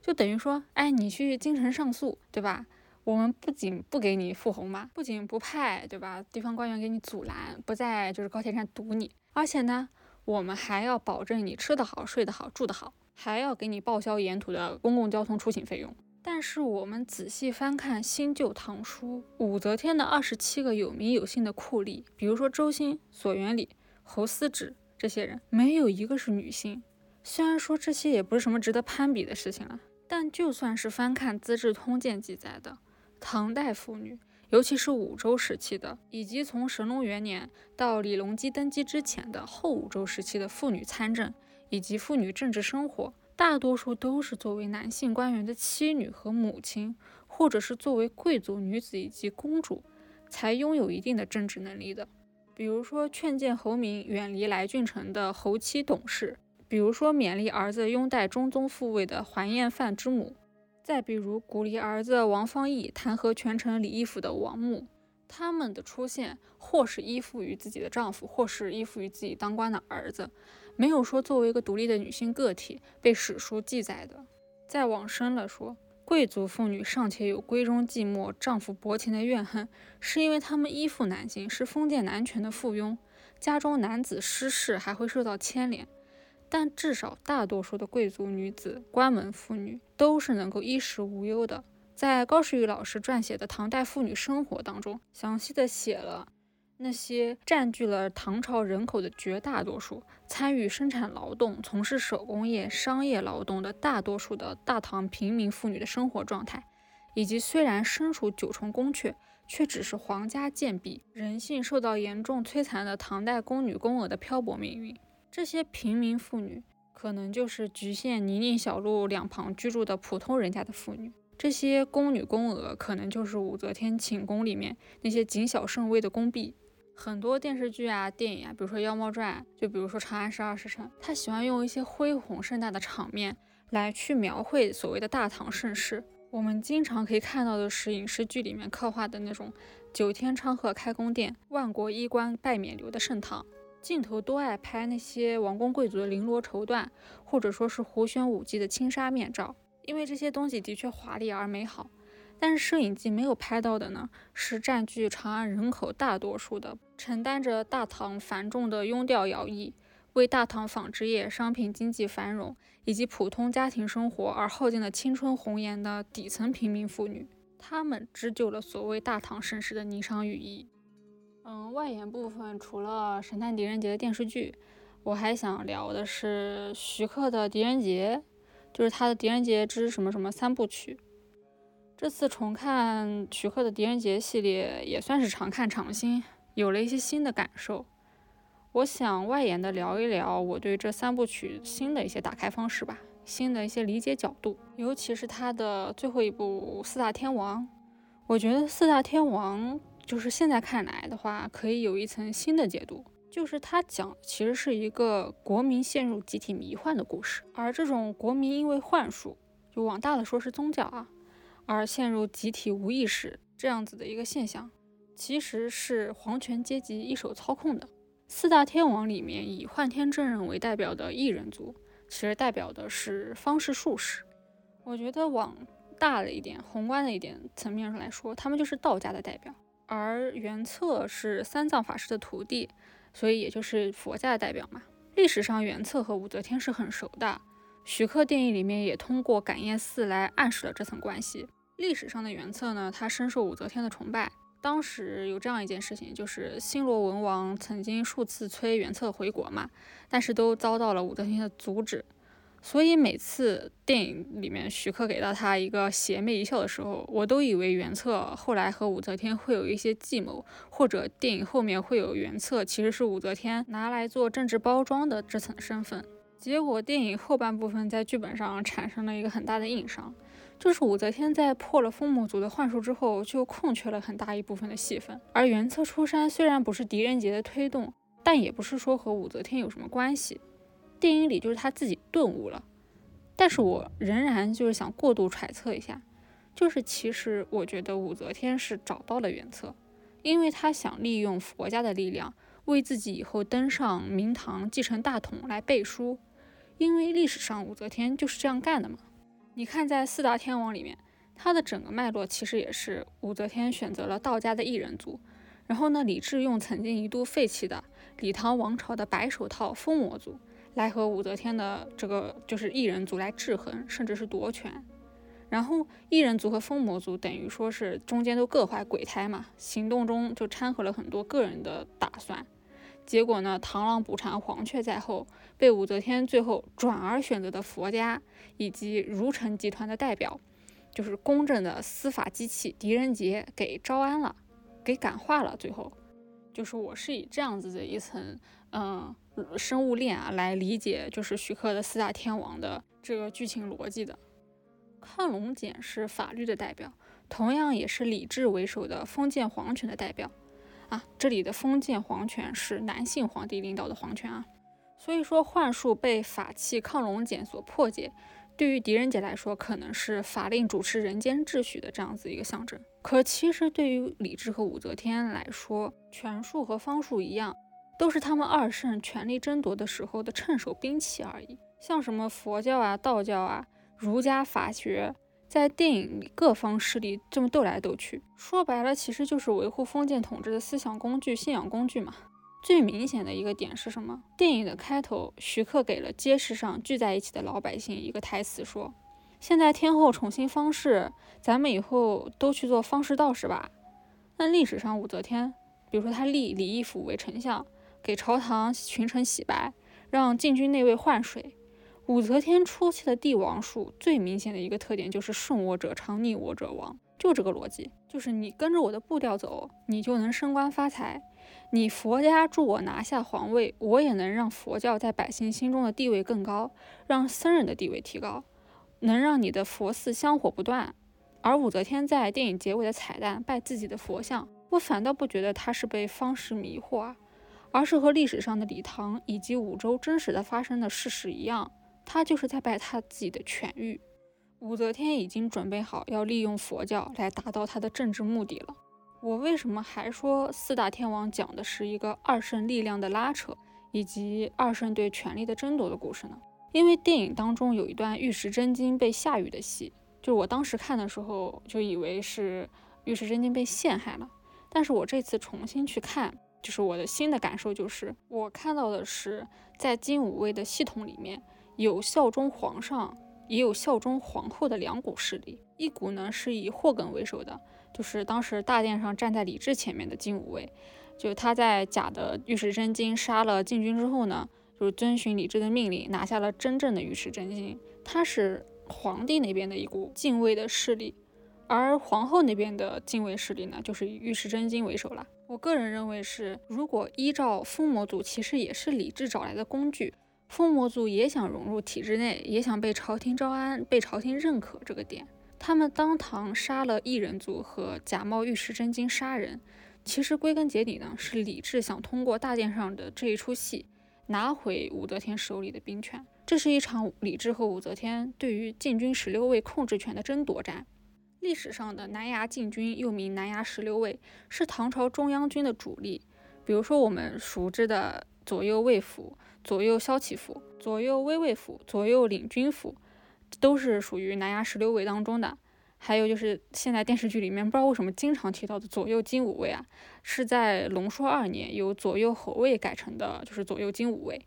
就等于说，哎，你去京城上诉，对吧？我们不仅不给你付红嘛，不仅不派，对吧？地方官员给你阻拦，不在就是高铁站堵你，而且呢，我们还要保证你吃得好、睡得好、住得好，还要给你报销沿途的公共交通出行费用。但是我们仔细翻看新旧唐书，武则天的二十七个有名有姓的酷吏，比如说周兴、索元礼、侯思止这些人，没有一个是女性。虽然说这些也不是什么值得攀比的事情了。但就算是翻看《资治通鉴》记载的唐代妇女，尤其是武周时期的，以及从神龙元年到李隆基登基之前的后武周时期的妇女参政以及妇女政治生活，大多数都是作为男性官员的妻女和母亲，或者是作为贵族女子以及公主，才拥有一定的政治能力的。比如说劝谏侯明远离来郡城的侯妻董氏。比如说，勉励儿子拥戴中宗复位的桓彦范之母；再比如，鼓励儿子王方义弹劾权臣李义府的王母。他们的出现，或是依附于自己的丈夫，或是依附于自己当官的儿子，没有说作为一个独立的女性个体被史书记载的。再往深了说，贵族妇女尚且有闺中寂寞、丈夫薄情的怨恨，是因为她们依附男性，是封建男权的附庸，家中男子失势还会受到牵连。但至少大多数的贵族女子、关门妇女都是能够衣食无忧的。在高士玉老师撰写的《唐代妇女生活》当中，详细的写了那些占据了唐朝人口的绝大多数、参与生产劳动、从事手工业、商业劳动的大多数的大唐平民妇女的生活状态，以及虽然身处九重宫阙，却只是皇家贱婢、人性受到严重摧残的唐代宫女宫娥的漂泊命运。这些平民妇女，可能就是局限泥泞小路两旁居住的普通人家的妇女；这些宫女宫娥，可能就是武则天寝宫里面那些谨小慎微的宫婢。很多电视剧啊、电影啊，比如说《妖猫传》，就比如说《长安十二时辰》，他喜欢用一些恢宏盛大的场面来去描绘所谓的大唐盛世。我们经常可以看到的是影视剧里面刻画的那种九天昌鹤开宫殿、万国衣冠拜冕旒的盛唐。镜头多爱拍那些王公贵族的绫罗绸缎，或者说是胡旋舞姬的轻纱面罩，因为这些东西的确华丽而美好。但是摄影机没有拍到的呢，是占据长安人口大多数的，承担着大唐繁重的庸调徭役，为大唐纺织业、商品经济繁荣以及普通家庭生活而耗尽了青春红颜的底层平民妇女，她们织就了所谓大唐盛世的霓裳羽衣。嗯，外延部分除了《神探狄仁杰》的电视剧，我还想聊的是徐克的《狄仁杰》，就是他的《狄仁杰之什么什么三部曲》。这次重看徐克的《狄仁杰》系列，也算是常看常新，有了一些新的感受。我想外延的聊一聊我对这三部曲新的一些打开方式吧，新的一些理解角度，尤其是他的最后一部《四大天王》，我觉得《四大天王》。就是现在看来的话，可以有一层新的解读，就是他讲其实是一个国民陷入集体迷幻的故事，而这种国民因为幻术，就往大了说是宗教啊，而陷入集体无意识这样子的一个现象，其实是皇权阶级一手操控的。四大天王里面以幻天真人为代表的异人族，其实代表的是方士术士。我觉得往大了一点、宏观的一点层面上来说，他们就是道家的代表。而元策是三藏法师的徒弟，所以也就是佛家的代表嘛。历史上元策和武则天是很熟的，徐克电影里面也通过感业寺来暗示了这层关系。历史上的元策呢，他深受武则天的崇拜。当时有这样一件事情，就是新罗文王曾经数次催元策回国嘛，但是都遭到了武则天的阻止。所以每次电影里面徐克给到他一个邪魅一笑的时候，我都以为元策后来和武则天会有一些计谋，或者电影后面会有元策其实是武则天拿来做政治包装的这层身份。结果电影后半部分在剧本上产生了一个很大的硬伤。就是武则天在破了封魔族的幻术之后，就空缺了很大一部分的戏份。而元策出山虽然不是狄仁杰的推动，但也不是说和武则天有什么关系。电影里就是他自己顿悟了。但是我仍然就是想过度揣测一下，就是其实我觉得武则天是找到了元策，因为他想利用佛家的力量，为自己以后登上明堂继承大统来背书。因为历史上武则天就是这样干的嘛。你看，在四大天王里面，他的整个脉络其实也是武则天选择了道家的异人族，然后呢，李治用曾经一度废弃的李唐王朝的白手套封魔族，来和武则天的这个就是异人族来制衡，甚至是夺权。然后异人族和封魔族等于说是中间都各怀鬼胎嘛，行动中就掺和了很多个人的打算。结果呢，螳螂捕蝉，黄雀在后，被武则天最后转而选择的佛家以及儒臣集团的代表，就是公正的司法机器狄仁杰给招安了，给感化了。最后，就是我是以这样子的一层嗯生物链啊来理解，就是徐克的四大天王的这个剧情逻辑的。亢龙锏是法律的代表，同样也是李治为首的封建皇权的代表。啊，这里的封建皇权是男性皇帝领导的皇权啊，所以说幻术被法器亢龙锏所破解，对于狄仁杰来说可能是法令主持人间秩序的这样子一个象征。可其实对于李治和武则天来说，权术和方术一样，都是他们二圣权力争夺的时候的趁手兵器而已。像什么佛教啊、道教啊、儒家法学。在电影里，各方势力这么斗来斗去，说白了，其实就是维护封建统治的思想工具、信仰工具嘛。最明显的一个点是什么？电影的开头，徐克给了街市上聚在一起的老百姓一个台词，说：“现在天后宠幸方士，咱们以后都去做方士道士吧。”那历史上武则天，比如说她立李义府为丞相，给朝堂群臣洗白，让禁军内卫换水。武则天初期的帝王术最明显的一个特点就是顺我者昌，逆我者亡，就这个逻辑，就是你跟着我的步调走，你就能升官发财。你佛家助我拿下皇位，我也能让佛教在百姓心中的地位更高，让僧人的地位提高，能让你的佛寺香火不断。而武则天在电影结尾的彩蛋拜自己的佛像，我反倒不觉得她是被方士迷惑啊，而是和历史上的李唐以及武周真实的发生的事实一样。他就是在拜他自己的痊愈。武则天已经准备好要利用佛教来达到他的政治目的了。我为什么还说四大天王讲的是一个二圣力量的拉扯，以及二圣对权力的争夺的故事呢？因为电影当中有一段玉石真经被下雨的戏，就我当时看的时候就以为是玉石真经被陷害了，但是我这次重新去看，就是我的新的感受就是，我看到的是在金武卫的系统里面。有效忠皇上，也有效忠皇后的两股势力。一股呢是以霍艮为首的，就是当时大殿上站在李治前面的金武卫。就他在假的玉石真经杀了禁军之后呢，就是遵循李治的命令，拿下了真正的玉石真经。他是皇帝那边的一股禁卫的势力，而皇后那边的禁卫势力呢，就是以玉石真经为首了。我个人认为是，如果依照封魔族，其实也是李治找来的工具。封魔族也想融入体制内，也想被朝廷招安、被朝廷认可。这个点，他们当堂杀了异人族和假冒玉石真经杀人。其实归根结底呢，是李治想通过大殿上的这一出戏，拿回武则天手里的兵权。这是一场李治和武则天对于禁军十六卫控制权的争夺战。历史上的南衙禁军又名南衙十六卫，是唐朝中央军的主力。比如说我们熟知的左右卫府。左右骁骑府、左右威卫府、左右领军府，都是属于南衙十六卫当中的。还有就是现在电视剧里面不知道为什么经常提到的左右金吾卫啊，是在龙朔二年由左右侯卫改成的，就是左右金吾卫。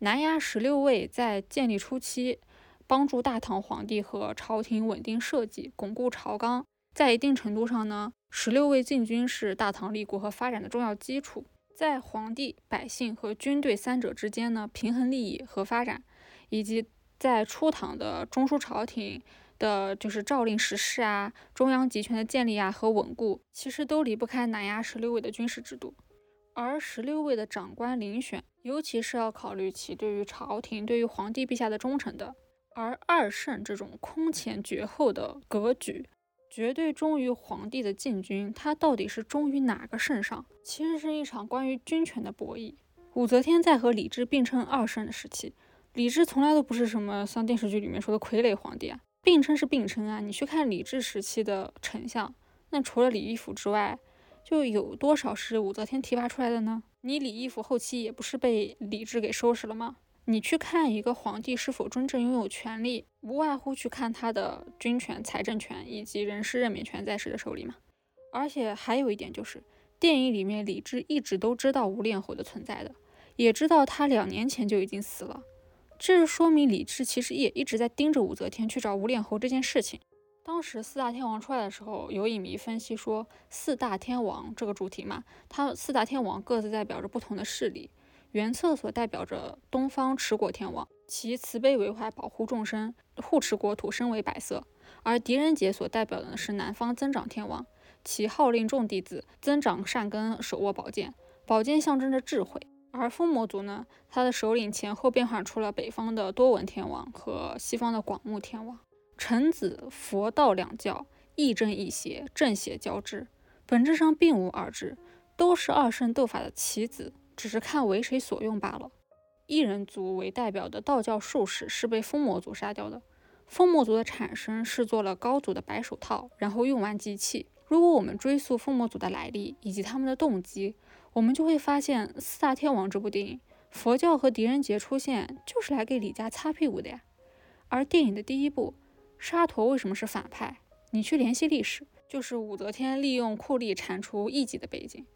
南衙十六卫在建立初期帮助大唐皇帝和朝廷稳定社稷，巩固朝纲。在一定程度上呢，十六卫禁军是大唐立国和发展的重要基础，在皇帝、百姓和军队三者之间呢，平衡利益和发展，以及在初唐的中枢朝廷的，就是诏令实施啊，中央集权的建立啊和稳固，其实都离不开南压十六位的军事制度。而十六位的长官遴选，尤其是要考虑其对于朝廷、对于皇帝陛下的忠诚的。而二圣这种空前绝后的格局。绝对忠于皇帝的禁军，他到底是忠于哪个圣上？其实是一场关于军权的博弈。武则天在和李治并称二圣的时期，李治从来都不是什么像电视剧里面说的傀儡皇帝啊，并称是并称啊。你去看李治时期的丞相，那除了李义府之外，就有多少是武则天提拔出来的呢？你李义府后期也不是被李治给收拾了吗？你去看一个皇帝是否真正拥有权力，无外乎去看他的军权、财政权以及人事任免权在谁的手里嘛。而且还有一点就是，电影里面李治一直都知道吴恋侯的存在的，也知道他两年前就已经死了。这说明李治其实也一直在盯着武则天去找吴恋侯这件事情。当时四大天王出来的时候，有影迷分析说，四大天王这个主题嘛，他四大天王各自代表着不同的势力。原册所代表着东方持国天王，其慈悲为怀，保护众生，护持国土，身为百色；而狄仁杰所代表的是南方增长天王，其号令众弟子增长善根，手握宝剑，宝剑象征着智慧。而风魔族呢，他的首领前后变换出了北方的多闻天王和西方的广目天王。臣子佛道两教，亦正亦邪，正邪交织，本质上并无二致，都是二圣斗法的棋子。只是看为谁所用罢了。异人族为代表的道教术士是被风魔族杀掉的。风魔族的产生是做了高祖的白手套，然后用完即弃。如果我们追溯风魔族的来历以及他们的动机，我们就会发现《四大天王》这部电影，佛教和狄仁杰出现就是来给李家擦屁股的呀。而电影的第一部沙陀为什么是反派？你去联系历史，就是武则天利用酷吏铲除异己的背景。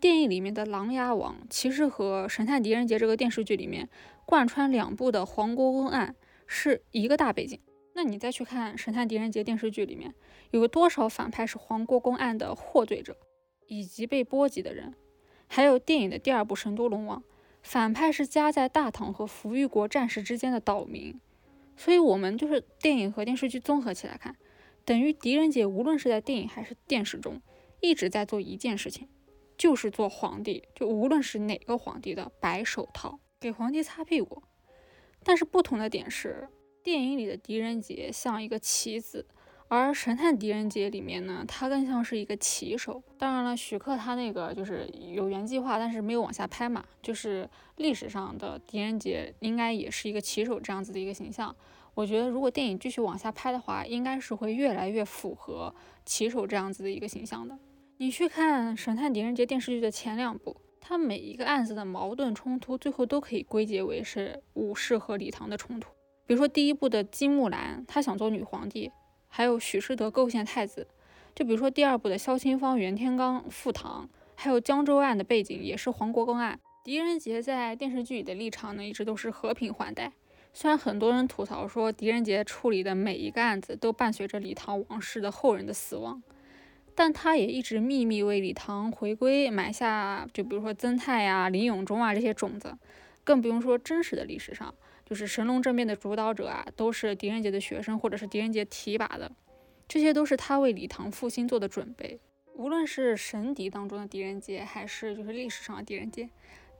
电影里面的琅琊王，其实和《神探狄仁杰》这个电视剧里面贯穿两部的黄国公案是一个大背景。那你再去看《神探狄仁杰》电视剧里面，有多少反派是黄国公案的获罪者以及被波及的人？还有电影的第二部《神都龙王》，反派是夹在大唐和扶余国战士之间的岛民。所以，我们就是电影和电视剧综合起来看，等于狄仁杰无论是在电影还是电视中，一直在做一件事情。就是做皇帝，就无论是哪个皇帝的白手套，给皇帝擦屁股。但是不同的点是，电影里的狄仁杰像一个棋子，而《神探狄仁杰》里面呢，他更像是一个棋手。当然了，徐克他那个就是有原计划，但是没有往下拍嘛。就是历史上的狄仁杰应该也是一个棋手这样子的一个形象。我觉得如果电影继续往下拍的话，应该是会越来越符合棋手这样子的一个形象的。你去看《神探狄仁杰》电视剧的前两部，他每一个案子的矛盾冲突，最后都可以归结为是武士和李唐的冲突。比如说第一部的金木兰，她想做女皇帝，还有许世德构陷太子；就比如说第二部的萧清芳、袁天罡赴唐，还有江州案的背景也是黄国公案。狄仁杰在电视剧里的立场呢，一直都是和平换代。虽然很多人吐槽说狄仁杰处理的每一个案子都伴随着李唐王室的后人的死亡。但他也一直秘密为李唐回归埋下，就比如说曾泰呀、林永忠啊这些种子，更不用说真实的历史上，就是神龙政变的主导者啊，都是狄仁杰的学生或者是狄仁杰提拔的，这些都是他为李唐复兴做的准备。无论是神邸当中的狄仁杰，还是就是历史上的狄仁杰，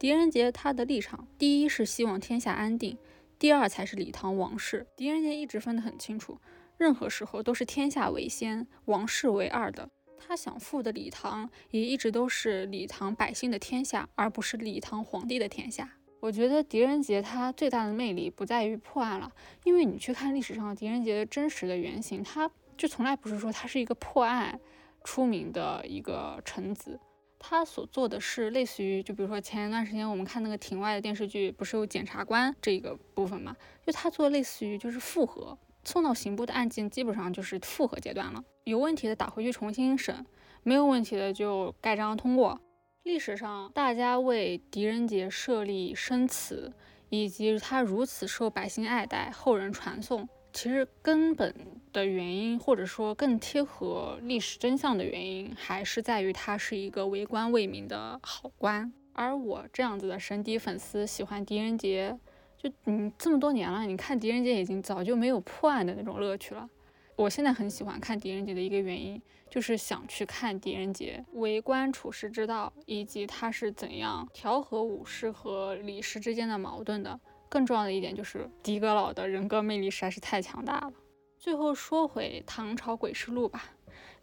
狄仁杰他的立场，第一是希望天下安定，第二才是李唐王室。狄仁杰一直分得很清楚，任何时候都是天下为先，王室为二的。他想富的李唐，也一直都是李唐百姓的天下，而不是李唐皇帝的天下。我觉得狄仁杰他最大的魅力不在于破案了，因为你去看历史上狄仁杰的真实的原型，他就从来不是说他是一个破案出名的一个臣子，他所做的是类似于，就比如说前一段时间我们看那个庭外的电视剧，不是有检察官这个部分嘛？就他做类似于就是复核。送到刑部的案件基本上就是复核阶段了，有问题的打回去重新审，没有问题的就盖章通过。历史上大家为狄仁杰设立生祠，以及他如此受百姓爱戴、后人传颂，其实根本的原因，或者说更贴合历史真相的原因，还是在于他是一个为官为民的好官。而我这样子的神邸粉丝喜欢狄仁杰，就你这么多年了，你看狄仁杰已经早就没有破案的那种乐趣了。我现在很喜欢看狄仁杰的一个原因，就是想去看狄仁杰为官处世之道，以及他是怎样调和武士和李氏之间的矛盾的。更重要的一点就是狄阁老的人格魅力实在是太强大了。最后说回《唐朝诡事录》吧，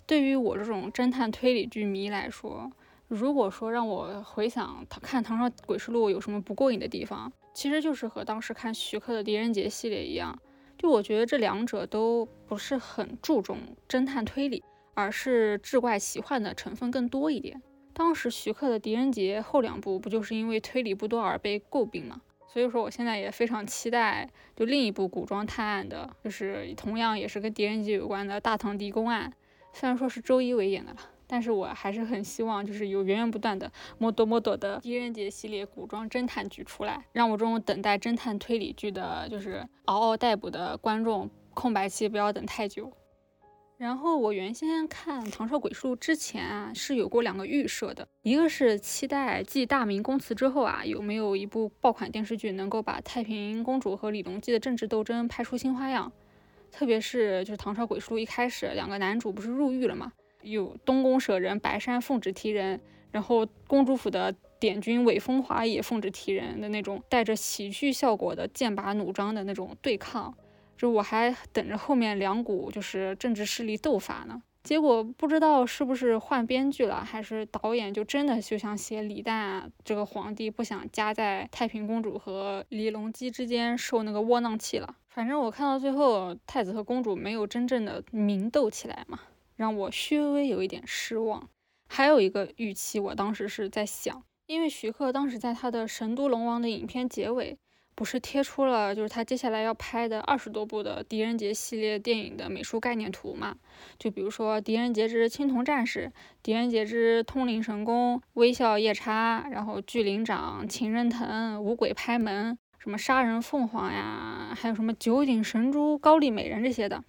对于我这种侦探推理剧迷来说，如果说让我回想看《唐朝诡事录》有什么不过瘾的地方，其实就是和当时看徐克的《狄仁杰》系列一样。就我觉得这两者都不是很注重侦探推理，而是志怪奇幻的成分更多一点。当时徐克的《狄仁杰》后两部不就是因为推理不多而被诟病吗？所以说我现在也非常期待，就另一部古装探案的，就是同样也是跟狄仁杰有关的《大唐狄公案》，虽然说是周一围演的了。但是我还是很希望，就是有源源不断的摩多摩多的狄仁杰系列古装侦探剧出来，让我这种等待侦探推理剧的，就是嗷嗷待哺的观众，空白期不要等太久。然后我原先看《唐朝诡事录》之前啊，是有过两个预设的，一个是期待继《大明宫词》之后啊，有没有一部爆款电视剧能够把太平公主和李隆基的政治斗争拍出新花样，特别是就是《唐朝诡事录》一开始两个男主不是入狱了吗？有东宫舍人白山奉旨提人，然后公主府的典军韦风华也奉旨提人的那种带着喜剧效果的剑拔弩张的那种对抗，就我还等着后面两股就是政治势力斗法呢。结果不知道是不是换编剧了，还是导演就真的就想写李旦这个皇帝不想夹在太平公主和李隆基之间受那个窝囊气了。反正我看到最后，太子和公主没有真正的明斗起来嘛。让我稍微有一点失望。还有一个预期，我当时是在想，因为徐克当时在他的《神都龙王》的影片结尾，不是贴出了就是他接下来要拍的二十多部的狄仁杰系列电影的美术概念图嘛？就比如说《狄仁杰之青铜战士》《狄仁杰之通灵神功》《微笑夜叉》，然后《巨灵掌》《情人藤》《五鬼拍门》什么杀人凤凰呀，还有什么九鼎神珠、高丽美人这些的。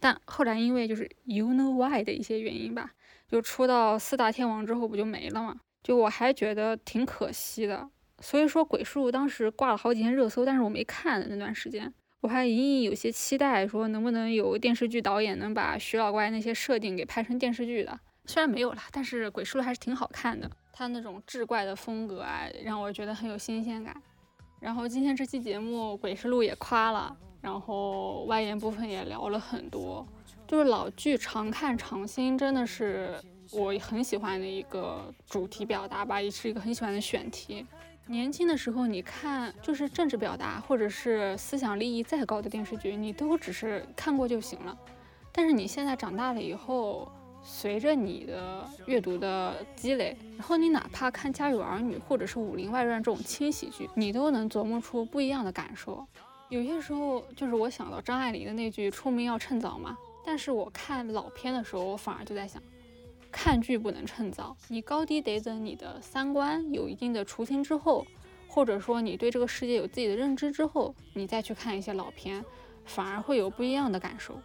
但后来因为就是 you know why 的一些原因吧，就出到四大天王之后不就没了嘛？就我还觉得挺可惜的。所以说鬼畜当时挂了好几天热搜，但是我没看那段时间，我还隐隐有些期待，说能不能有电视剧导演能把徐老怪那些设定给拍成电视剧的。虽然没有了，但是鬼畜还是挺好看的，他那种志怪的风格啊，让我觉得很有新鲜感。然后今天这期节目鬼事录也夸了。然后外延部分也聊了很多，就是老剧常看常新，真的是我很喜欢的一个主题表达吧，也是一个很喜欢的选题。年轻的时候你看，就是政治表达或者是思想利益再高的电视剧，你都只是看过就行了。但是你现在长大了以后，随着你的阅读的积累，然后你哪怕看《家有儿女》或者是《武林外传》这种轻喜剧，你都能琢磨出不一样的感受。有些时候就是我想到张爱玲的那句“出名要趁早”嘛，但是我看老片的时候，我反而就在想，看剧不能趁早，你高低得等你的三观有一定的雏形之后，或者说你对这个世界有自己的认知之后，你再去看一些老片，反而会有不一样的感受。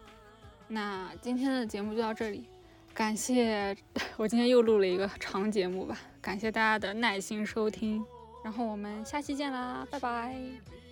那今天的节目就到这里，感谢 我今天又录了一个长节目吧，感谢大家的耐心收听，然后我们下期见啦，拜拜。